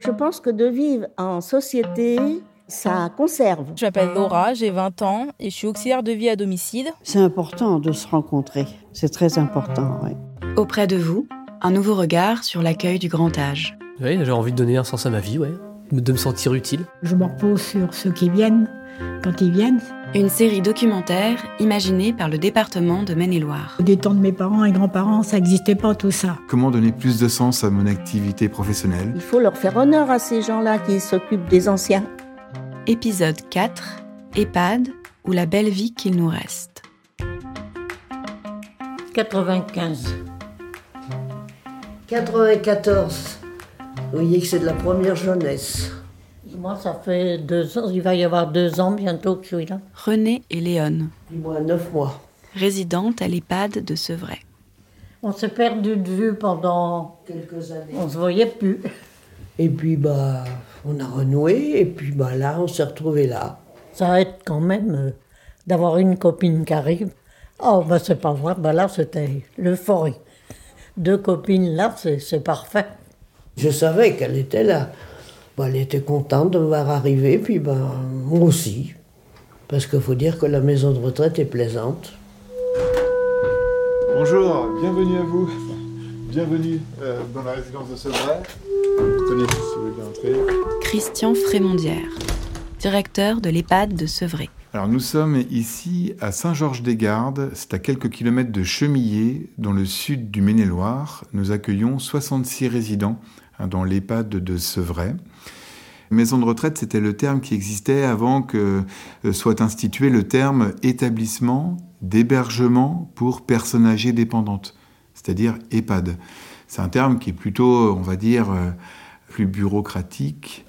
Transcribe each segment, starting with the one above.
Je pense que de vivre en société, ça conserve. Je m'appelle Laura, j'ai 20 ans et je suis auxiliaire de vie à domicile. C'est important de se rencontrer, c'est très important. Oui. Auprès de vous, un nouveau regard sur l'accueil du grand âge. Oui, j'ai envie de donner un sens à ma vie, ouais. de me sentir utile. Je me repose sur ceux qui viennent, quand ils viennent. Une série documentaire imaginée par le département de Maine-et-Loire. Des temps de mes parents et grands-parents, ça n'existait pas tout ça. Comment donner plus de sens à mon activité professionnelle? Il faut leur faire honneur à ces gens-là qui s'occupent des anciens. Épisode 4 EHPAD ou la belle vie qu'il nous reste. 95. 94. Vous voyez que c'est de la première jeunesse. Moi, ça fait deux ans, il va y avoir deux ans bientôt que je suis là. René et Léon. Moi, neuf mois. Résidente à l'EHPAD de Sevray. On s'est perdu de vue pendant quelques années. On se voyait plus. Et puis, bah, on a renoué, et puis, bah, là, on s'est retrouvés là. Ça aide quand même euh, d'avoir une copine qui arrive. Oh, bah, c'est pas vrai, bah là, c'était l'euphorie. Deux copines là, c'est parfait. Je savais qu'elle était là. Bah, elle était contente de me voir arriver, puis ben, moi aussi. Parce qu'il faut dire que la maison de retraite est plaisante. Bonjour, bienvenue à vous. Bienvenue euh, dans la résidence de Sevray. Tenez, si vous voulez bien entrer. Christian Frémondière, directeur de l'EHPAD de Sevray. Alors nous sommes ici à Saint-Georges-des-Gardes, c'est à quelques kilomètres de Chemillé, dans le sud du Maine-et-Loire. Nous accueillons 66 résidents dans l'EHPAD de Sevray. Maison de retraite, c'était le terme qui existait avant que euh, soit institué le terme établissement d'hébergement pour personnes âgées dépendantes, c'est-à-dire EHPAD. C'est un terme qui est plutôt, on va dire, euh, plus bureaucratique.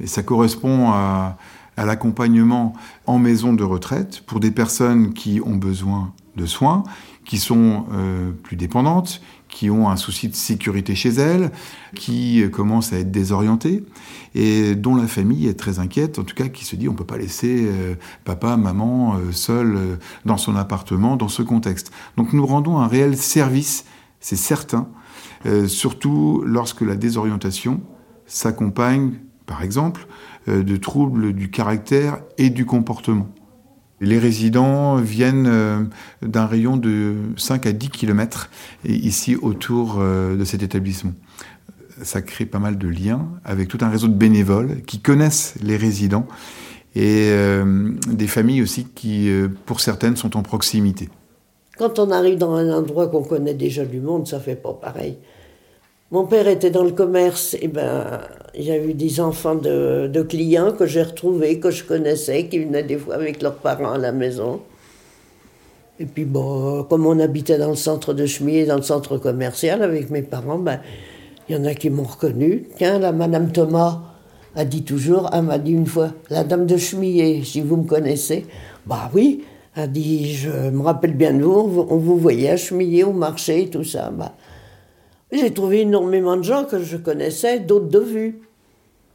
Et ça correspond à à l'accompagnement en maison de retraite pour des personnes qui ont besoin de soins, qui sont euh, plus dépendantes, qui ont un souci de sécurité chez elles, qui commencent à être désorientées et dont la famille est très inquiète, en tout cas qui se dit on ne peut pas laisser euh, papa, maman euh, seul dans son appartement dans ce contexte. Donc nous rendons un réel service, c'est certain, surtout lorsque la désorientation s'accompagne, par exemple, euh, de troubles du caractère et du comportement. Les résidents viennent euh, d'un rayon de 5 à 10 km ici autour euh, de cet établissement. Ça crée pas mal de liens avec tout un réseau de bénévoles qui connaissent les résidents et des familles aussi qui, pour certaines, sont en proximité. Quand on arrive dans un endroit qu'on connaît déjà du monde, ça fait pas pareil. Mon père était dans le commerce, et ben, a eu des enfants de, clients que j'ai retrouvés, que je connaissais, qui venaient des fois avec leurs parents à la maison. Et puis bon, comme on habitait dans le centre de Chemillé, dans le centre commercial avec mes parents, ben, il y en a qui m'ont reconnu. Tiens, la Madame Thomas a dit toujours, elle m'a dit une fois, la Dame de Chemillé, si vous me connaissez. Bah oui, elle dit, je me rappelle bien de vous, on vous voyait à Chemillé au marché, tout ça. Bah, j'ai trouvé énormément de gens que je connaissais, d'autres de vue.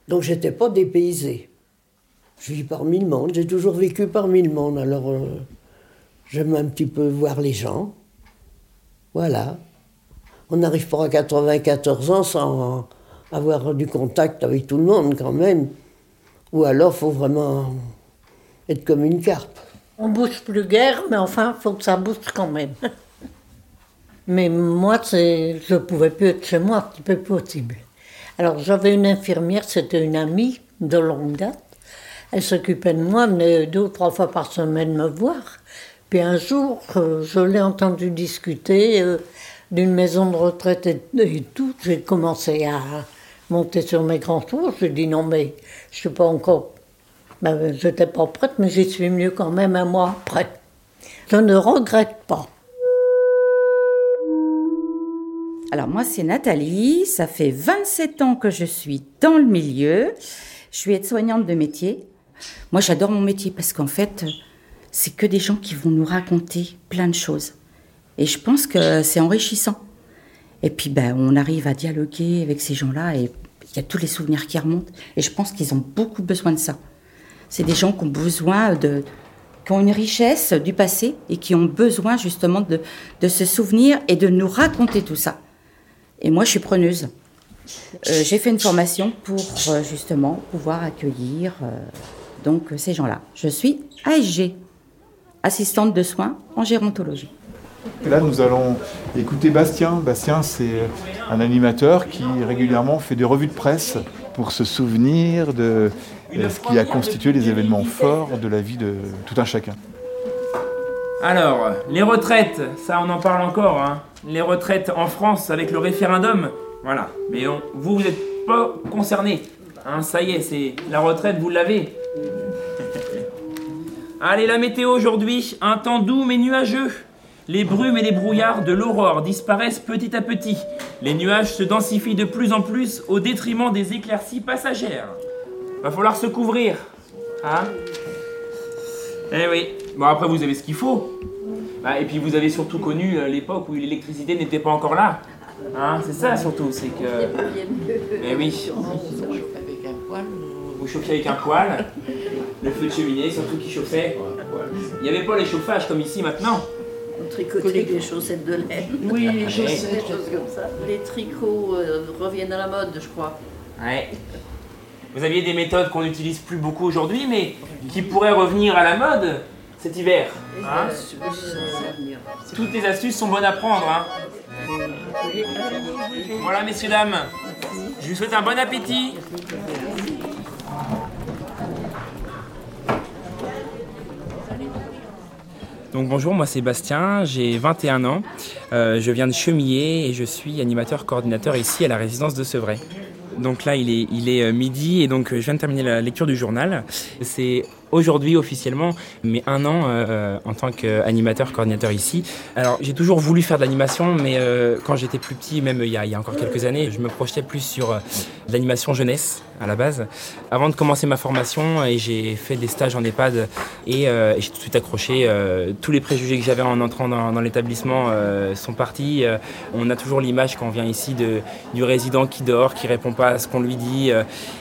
Donc j'étais pas dépaysée. Je vis parmi le monde, j'ai toujours vécu parmi le monde, alors euh, j'aime un petit peu voir les gens. Voilà. On n'arrive pas à 94 ans sans avoir du contact avec tout le monde quand même. Ou alors faut vraiment être comme une carpe. On bouge plus guère, mais enfin, faut que ça bouge quand même. Mais moi, je ne pouvais plus être chez moi, c'était peu possible. Alors j'avais une infirmière, c'était une amie de longue date. Elle s'occupait de moi, venait deux ou trois fois par semaine me voir. Puis un jour, euh, je l'ai entendu discuter euh, d'une maison de retraite et, tout. J'ai commencé à monter sur mes grands tours. J'ai dit non, mais je suis pas encore. Ben, j'étais pas prête, mais j'y suis mieux quand même un mois après. Je ne regrette pas. Alors moi, c'est Nathalie, ça fait 27 ans que je suis dans le milieu. Je suis aide-soignante de métier. Moi, j'adore mon métier parce qu'en fait, c'est que des gens qui vont nous raconter plein de choses. Et je pense que c'est enrichissant. Et puis, ben, on arrive à dialoguer avec ces gens-là et il y a tous les souvenirs qui remontent. Et je pense qu'ils ont beaucoup besoin de ça. C'est des gens qui ont besoin de, qui ont une richesse du passé et qui ont besoin justement de, de se souvenir et de nous raconter tout ça. Et moi, je suis preneuse. Euh, j'ai fait une formation pour euh, justement pouvoir accueillir euh, donc ces gens-là. Je suis ASG, assistante de soins en gérontologie. Là, nous allons écouter Bastien. Bastien, c'est un animateur qui régulièrement fait des revues de presse pour se souvenir de ce qui a constitué les événements forts de la vie de tout un chacun. Alors, les retraites, ça on en parle encore. Hein. Les retraites en France avec le référendum, voilà. Mais vous, vous n'êtes pas concerné. Hein, ça y est, c'est la retraite, vous l'avez. Allez, la météo aujourd'hui, un temps doux mais nuageux. Les brumes et les brouillards de l'aurore disparaissent petit à petit. Les nuages se densifient de plus en plus au détriment des éclaircies passagères. Va falloir se couvrir. Hein Eh oui. Bon, après, vous avez ce qu'il faut. Bah, et puis, vous avez surtout connu euh, l'époque où l'électricité n'était pas encore là. Hein c'est ça surtout, c'est que. Eh oui. Vous chauffiez avec un poêle. Le feu de cheminée, surtout qui chauffait. Il n'y avait pas les chauffages comme ici maintenant tricoter des chaussettes de laine. Oui, les chaussettes. Des choses comme ça. Les tricots euh, reviennent à la mode, je crois. Ouais. Vous aviez des méthodes qu'on n'utilise plus beaucoup aujourd'hui, mais qui pourraient revenir à la mode cet hiver. Hein Toutes les astuces sont bonnes à prendre. Hein voilà, messieurs, dames. Je vous souhaite un bon appétit. Donc bonjour, moi c'est Bastien, j'ai 21 ans, euh, je viens de Chemillé et je suis animateur coordinateur ici à la résidence de Sevray. Donc là il est, il est euh, midi et donc euh, je viens de terminer la lecture du journal. C'est aujourd'hui officiellement, mais un an euh, en tant qu'animateur, coordinateur ici. Alors j'ai toujours voulu faire de l'animation, mais euh, quand j'étais plus petit, même il y, a, encore quelques années, je me projetais plus sur euh, l'animation jeunesse à la base. Avant de commencer ma formation, et j'ai fait des stages en EHPAD et, et j'ai tout de suite accroché. tous les préjugés que j'avais en entrant dans, dans l'établissement sont partis. on a toujours l'image quand on vient ici de, du résident qui dort, qui répond pas à ce qu'on lui dit.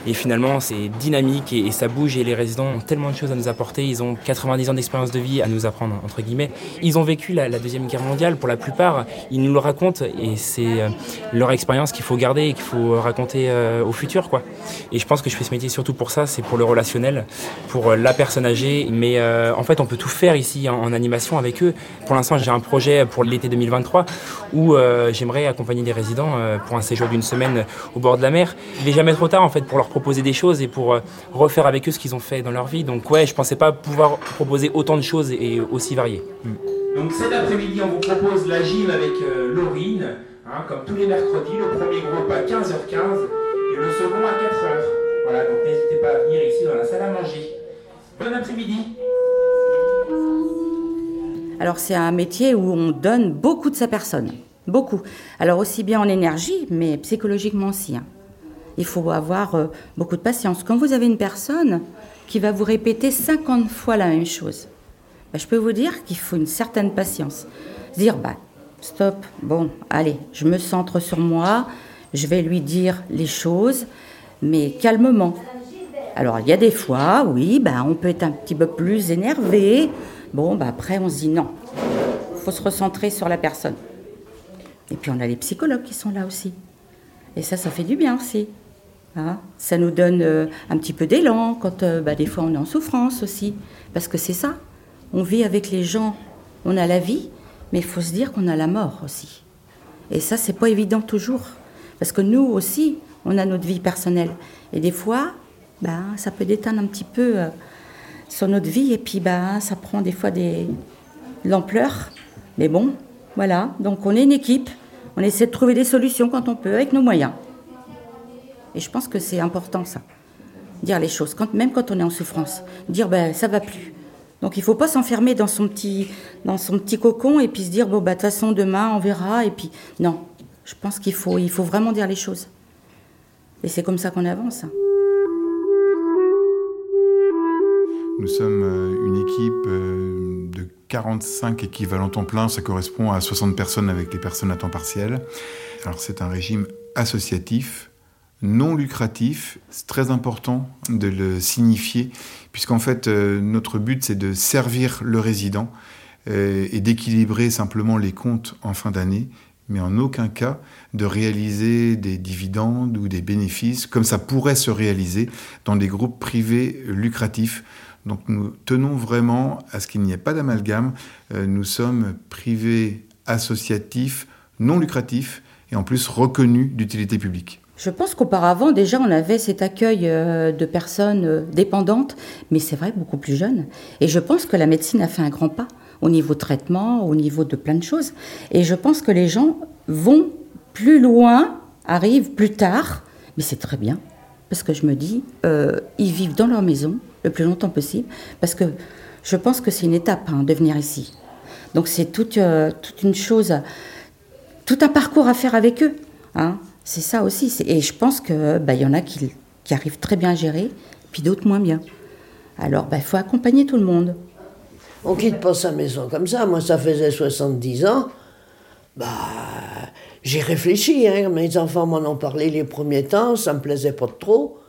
et finalement, c'est dynamique et, et ça bouge et les résidents ont tellement de à nous apporter. Ils ont 90 ans d'expérience de vie à nous apprendre, entre guillemets. Ils ont vécu la, Deuxième Guerre mondiale pour la plupart. Ils nous le racontent et c'est euh, leur expérience qu'il faut garder et qu'il faut raconter euh, au futur. Quoi. Et je pense que je fais ce métier surtout pour ça, c'est pour le relationnel, pour euh, la personne âgée. Mais en fait, on peut tout faire ici en, animation avec eux. Pour l'instant, j'ai un projet pour l'été 2023 où j'aimerais accompagner des résidents pour un séjour d'une semaine au bord de la mer. Il n'est jamais trop tard en fait pour leur proposer des choses et pour refaire avec eux ce qu'ils ont fait dans leur vie. Donc ouais, je pensais pas pouvoir proposer autant de choses et aussi variées. Hmm. Donc cet après-midi, on vous propose la gym avec euh, Laurine, hein, comme tous les mercredis, le premier groupe à 15h15 et le second à 4h. Voilà, donc n'hésitez pas à venir ici dans la salle à manger. Bon après-midi. Alors c'est un métier où on donne beaucoup de sa personne, beaucoup. Alors aussi bien en énergie, mais psychologiquement aussi. Hein. Il faut avoir euh, beaucoup de patience. Quand vous avez une personne qui va vous répéter 50 fois la même chose. Ben, je peux vous dire qu'il faut une certaine patience. Dire, bah, stop, bon, allez, je me centre sur moi, je vais lui dire les choses, mais calmement. Alors, il y a des fois, oui, ben, on peut être un petit peu plus énervé. Bon, ben, après, on se dit non, faut se recentrer sur la personne. Et puis, on a les psychologues qui sont là aussi. Et ça, ça fait du bien aussi. Hein? ça nous donne euh, un petit peu d'élan quand euh, bah, des fois on est en souffrance aussi. Parce que c'est ça. On vit avec les gens, on a la vie, mais il faut se dire qu'on a la mort aussi. Et ça, c'est pas évident toujours. Parce que nous aussi, on a notre vie personnelle. Et des fois, bah, ça peut déteindre un petit peu euh, sur notre vie. Et puis, bah, ça prend des fois des l'ampleur. Mais bon, voilà. Donc, on est une équipe. On essaie de trouver des solutions quand on peut, avec nos moyens. Et je pense que c'est important ça, dire les choses, même quand on est en souffrance, dire ben ça va plus. Donc il faut pas s'enfermer dans son petit dans son petit cocon et puis se dire bon bah de toute façon demain on verra et puis non, je pense qu'il faut il faut vraiment dire les choses. Et c'est comme ça qu'on avance. Nous sommes euh, une équipe euh, de 45 équivalents temps plein, ça correspond à 60 personnes avec les personnes à temps partiel. Alors c'est un régime associatif non lucratif. C'est très important de le signifier, puisqu'en fait, euh, notre but, c'est de servir le résident euh, et d'équilibrer simplement les comptes en fin d'année, mais en aucun cas de réaliser des dividendes ou des bénéfices comme ça pourrait se réaliser dans des groupes privés lucratifs. Donc nous tenons vraiment à ce qu'il n'y ait pas d'amalgame. Euh, nous sommes privés associatifs, non lucratifs et en plus reconnus d'utilité publique. Je pense qu'auparavant, déjà, on avait cet accueil euh, de personnes euh, dépendantes, mais c'est vrai, beaucoup plus jeunes. Et je pense que la médecine a fait un grand pas au niveau traitement, au niveau de plein de choses. Et je pense que les gens vont plus loin, arrivent plus tard, mais c'est très bien, parce que je me dis, euh, ils vivent dans leur maison le plus longtemps possible, parce que je pense que c'est une étape hein, de venir ici. Donc c'est toute, une chose, tout un parcours à faire avec eux. Hein. C'est ça aussi. Et je pense qu'il bah, y en a qui, qui, arrivent très bien à gérer, puis d'autres moins bien. Alors, il bah, faut accompagner tout le monde. On quitte pas sa maison comme ça. Moi, ça faisait 70 ans. Bah, j'ai réfléchi. Hein. Mes enfants m'en ont parlé les premiers temps. Ça me plaisait pas trop.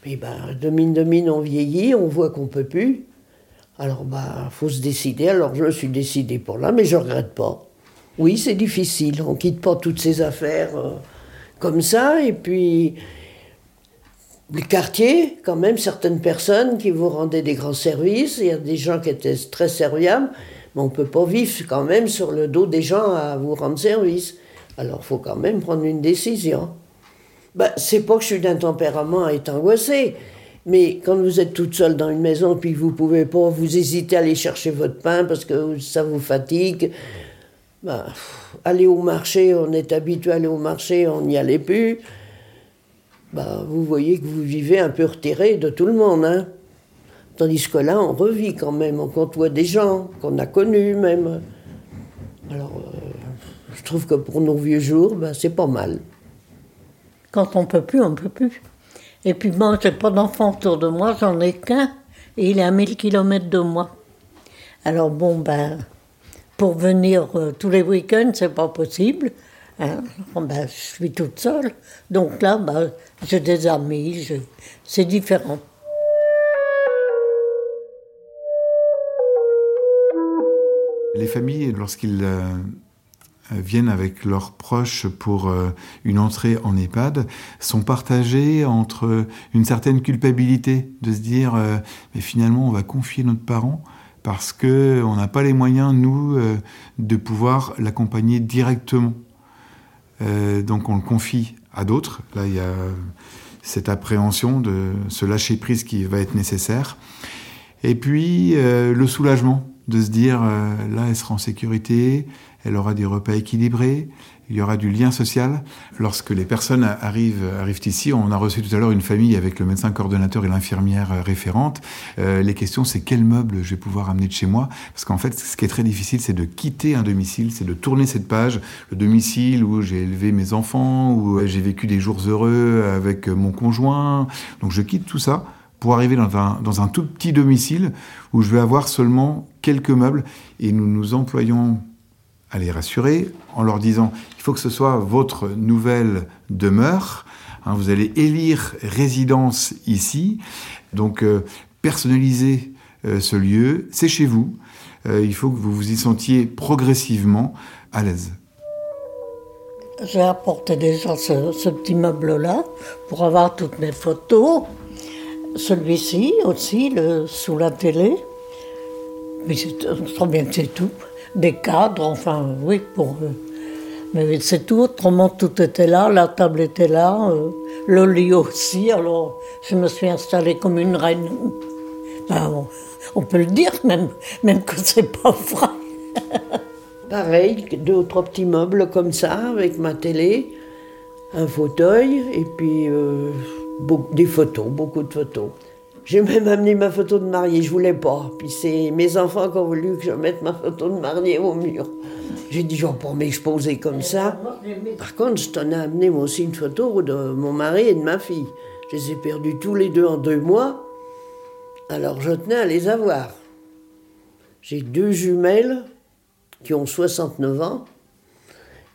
Puis, bah, de mine de mine, on vieillit. On voit qu'on peut plus. Alors, bah, faut se décider. Alors, je suis décidé pour là, mais je regrette pas. Oui, c'est difficile. On quitte pas toutes ces affaires euh, comme ça. Et puis, les quartiers, quand même, certaines personnes qui vous rendaient des grands services. Il y a des gens qui étaient très serviables, mais on ne peut pas vivre quand même sur le dos des gens à vous rendre service. Alors, il faut quand même prendre une décision. Ben, c'est pas que je suis d'un tempérament à être angoissé, mais quand vous êtes toute seule dans une maison, puis vous pouvez pas, vous hésitez à aller chercher votre pain parce que ça vous fatigue. Ben, aller au marché, on est habitué à aller au marché, on n'y allait plus bah, vous voyez que vous vivez un peu retiré de tout le monde. Hein. Tandis que là, on revit quand même, on côtoie des gens qu'on a connus même. Alors, euh, je trouve que pour nos vieux jours, bah, c'est pas mal. Quand on peut plus, on peut plus. Et puis moi, j'ai pas d'enfant autour de moi, j'en ai qu'un, et il est à 1000 km de moi. Alors bon, ben, pour venir euh, tous les week-ends, c'est pas possible. Hein. Ben, je suis toute seule. Donc là, ben, j'ai des amis, c'est différent. Les familles, lorsqu'ils euh, viennent avec leurs proches pour euh, une entrée en EHPAD, sont partagées entre une certaine culpabilité de se dire mais finalement on va confier notre parent parce que on n'a pas les moyens nous de pouvoir l'accompagner directement. donc on le confie à d'autres. Là, il y a cette appréhension de ce lâcher prise qui va être nécessaire. Et puis euh, le soulagement de se dire euh, là, elle sera en sécurité, elle aura des repas équilibrés, il y aura du lien social. Lorsque les personnes arrivent, ici, on a reçu tout à l'heure une famille avec le médecin coordonnateur et l'infirmière référente. Euh, les questions, c'est quel meuble je vais pouvoir amener de chez moi? Parce qu'en fait, ce qui est très difficile, c'est de quitter un domicile, c'est de tourner cette page, le domicile où j'ai élevé mes enfants, où j'ai vécu des jours heureux avec mon conjoint. Donc je quitte tout ça pour arriver dans un tout petit domicile où je vais avoir seulement quelques meubles et nous nous employons à les rassurer en leur disant il faut que ce soit votre nouvelle demeure. Hein, vous allez élire résidence ici, donc euh, personnaliser euh, ce lieu, c'est chez vous. Euh, il faut que vous vous y sentiez progressivement à l'aise. J'ai apporté déjà ce, petit meuble-là pour avoir toutes mes photos. Celui-ci aussi, le, sous la télé. Mais je crois bien que c'est tout des cadres, enfin, oui, pour. eux. mais c'est tout, autrement tout était là, la table était là, euh, le lit aussi, alors je me suis installée comme une reine. Ben, on, peut le dire même, même que c'est pas vrai. Pareil, deux ou trois petits meubles comme ça, avec ma télé, un fauteuil, et puis euh, des photos, beaucoup de photos. J'ai même amené ma photo de mariée, je voulais pas. Puis c'est mes enfants qui ont voulu que je mette ma photo de mariée au mur. J'ai dit, vais pas m'exposer comme ça. Par contre, je tenais à amener moi aussi une photo de mon mari et de ma fille. Je les ai perdus tous les deux en deux mois. Alors je tenais à les avoir. J'ai deux jumelles qui ont 69 ans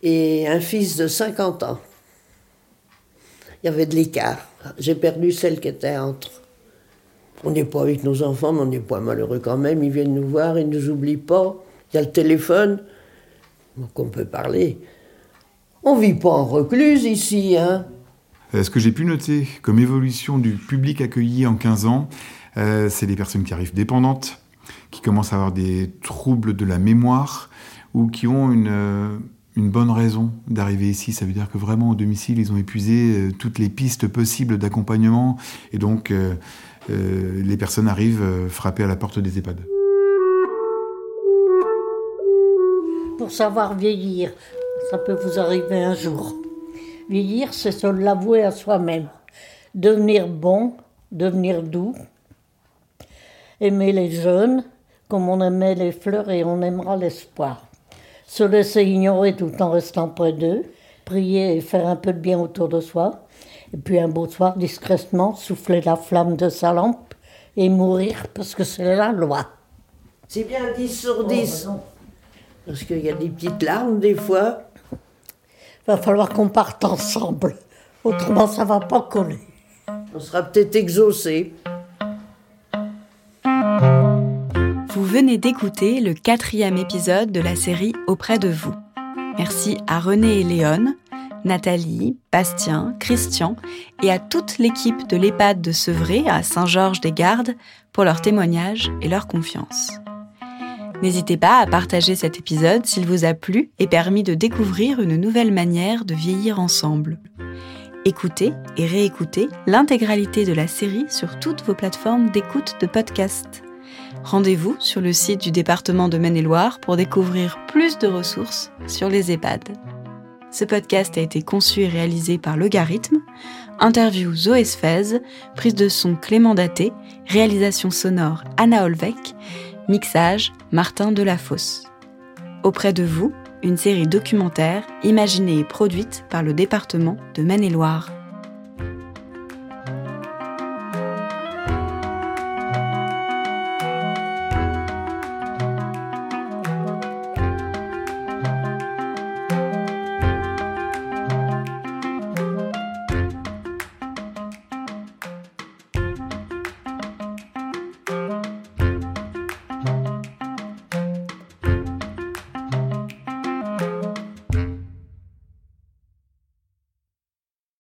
et un fils de 50 ans. Il y avait de l'écart. J'ai perdu celle qui était entre. On n'est pas avec nos enfants, mais on n'est pas malheureux quand même. Ils viennent nous voir, ils ne nous oublient pas. Il y a le téléphone, donc on peut parler. On vit pas en recluse ici, hein. Euh, ce que j'ai pu noter comme évolution du public accueilli en 15 ans, euh, c'est des personnes qui arrivent dépendantes, qui commencent à avoir des troubles de la mémoire ou qui ont une, euh, une bonne raison d'arriver ici. Ça veut dire que vraiment au domicile, ils ont épuisé toutes les pistes possibles d'accompagnement et donc les personnes arrivent frapper à la porte des EHPAD. Pour savoir vieillir, ça peut vous arriver un jour. Vieillir, c'est se l'avouer à soi-même. Devenir bon, devenir doux. Aimer les jeunes comme on aimait les fleurs et on aimera l'espoir. Se laisser ignorer tout en restant près d'eux. Prier et faire un peu de bien autour de soi. Et puis un beau soir, discrètement, souffler la flamme de sa lampe et mourir parce que c'est la loi. C'est bien 10 sur 10. parce qu'il y a des petites larmes des fois va falloir qu'on parte ensemble. Autrement, ça va pas coller. On sera peut-être exaucé. Vous venez d'écouter le quatrième épisode de la série Auprès de vous. Merci à René et Léon, Nathalie, Bastien, Christian et à toute l'équipe de l'EHPAD de Sevray à Saint-Georges-des-Gardes pour leur témoignage et leur confiance. N'hésitez pas à partager cet épisode s'il vous a plu et permis de découvrir une nouvelle manière de vieillir ensemble. Écoutez et réécoutez l'intégralité de la série sur toutes vos plateformes d'écoute de podcast. Rendez-vous sur le site du département de Maine-et-Loire pour découvrir plus de ressources sur les EHPAD. Ce podcast a été conçu et réalisé par Logarithme, interview Zoé Sfez, prise de son Clément Daté, réalisation sonore Anna Olvec, Mixage Martin Delafosse. Auprès de vous, une série documentaire imaginée et produite par le département de Maine-et-Loire.